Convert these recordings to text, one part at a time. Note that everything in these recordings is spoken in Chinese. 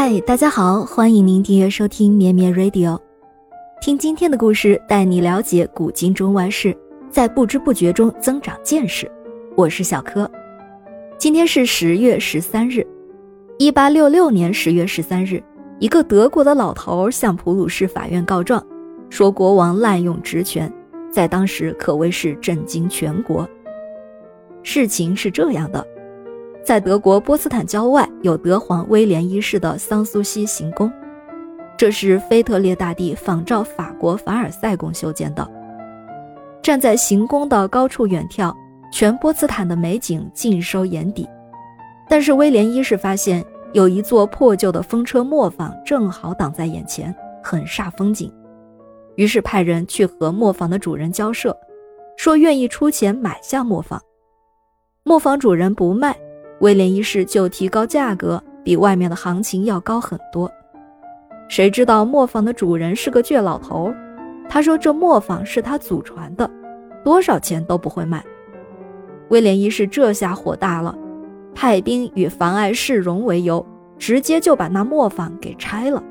嗨，大家好，欢迎您订阅收听绵绵 Radio，听今天的故事，带你了解古今中外事，在不知不觉中增长见识。我是小柯，今天是十月十三日，一八六六年十月十三日，一个德国的老头向普鲁士法院告状，说国王滥用职权，在当时可谓是震惊全国。事情是这样的。在德国波茨坦郊外有德皇威廉一世的桑苏西行宫，这是腓特烈大帝仿照法国凡尔赛宫修建的。站在行宫的高处远眺，全波茨坦的美景尽收眼底。但是威廉一世发现有一座破旧的风车磨坊正好挡在眼前，很煞风景。于是派人去和磨坊的主人交涉，说愿意出钱买下磨坊。磨坊主人不卖。威廉一世就提高价格，比外面的行情要高很多。谁知道磨坊的主人是个倔老头，他说这磨坊是他祖传的，多少钱都不会卖。威廉一世这下火大了，派兵以妨碍市容为由，直接就把那磨坊给拆了。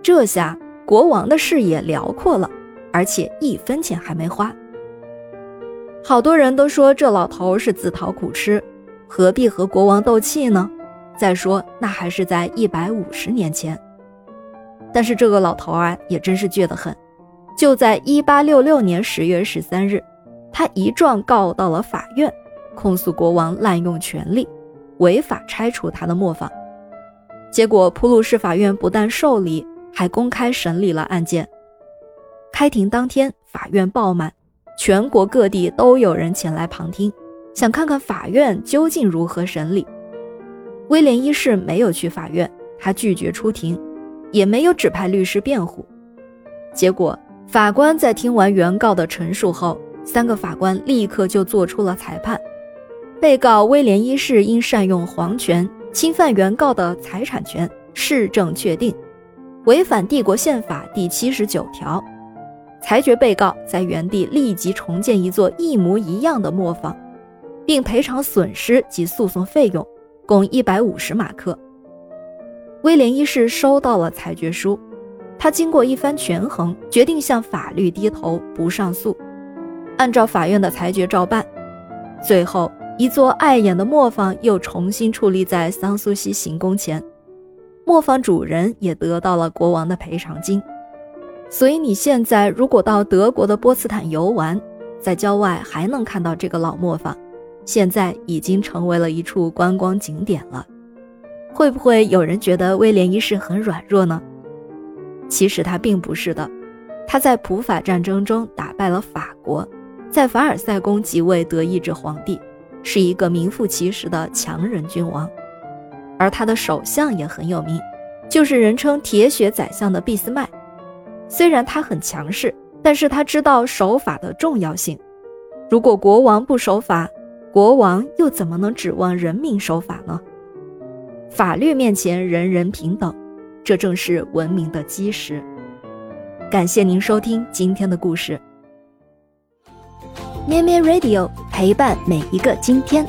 这下国王的视野辽阔了，而且一分钱还没花。好多人都说这老头是自讨苦吃。何必和国王斗气呢？再说，那还是在一百五十年前。但是这个老头啊，也真是倔得很。就在一八六六年十月十三日，他一状告到了法院，控诉国王滥用权力，违法拆除他的磨坊。结果，普鲁士法院不但受理，还公开审理了案件。开庭当天，法院爆满，全国各地都有人前来旁听。想看看法院究竟如何审理。威廉一世没有去法院，他拒绝出庭，也没有指派律师辩护。结果，法官在听完原告的陈述后，三个法官立刻就做出了裁判：被告威廉一世因善用皇权，侵犯原告的财产权，事证确定，违反帝国宪法第七十九条，裁决被告在原地立即重建一座一模一样的磨坊。并赔偿损失及诉讼费用，共一百五十马克。威廉一世收到了裁决书，他经过一番权衡，决定向法律低头，不上诉，按照法院的裁决照办。最后，一座碍眼的磨坊又重新矗立在桑苏西行宫前，磨坊主人也得到了国王的赔偿金。所以，你现在如果到德国的波茨坦游玩，在郊外还能看到这个老磨坊。现在已经成为了一处观光景点了，会不会有人觉得威廉一世很软弱呢？其实他并不是的，他在普法战争中打败了法国，在凡尔赛宫即位德意志皇帝，是一个名副其实的强人君王。而他的首相也很有名，就是人称“铁血宰相”的俾斯麦。虽然他很强势，但是他知道守法的重要性。如果国王不守法，国王又怎么能指望人民守法呢？法律面前人人平等，这正是文明的基石。感谢您收听今天的故事，咩咩 Radio 陪伴每一个今天。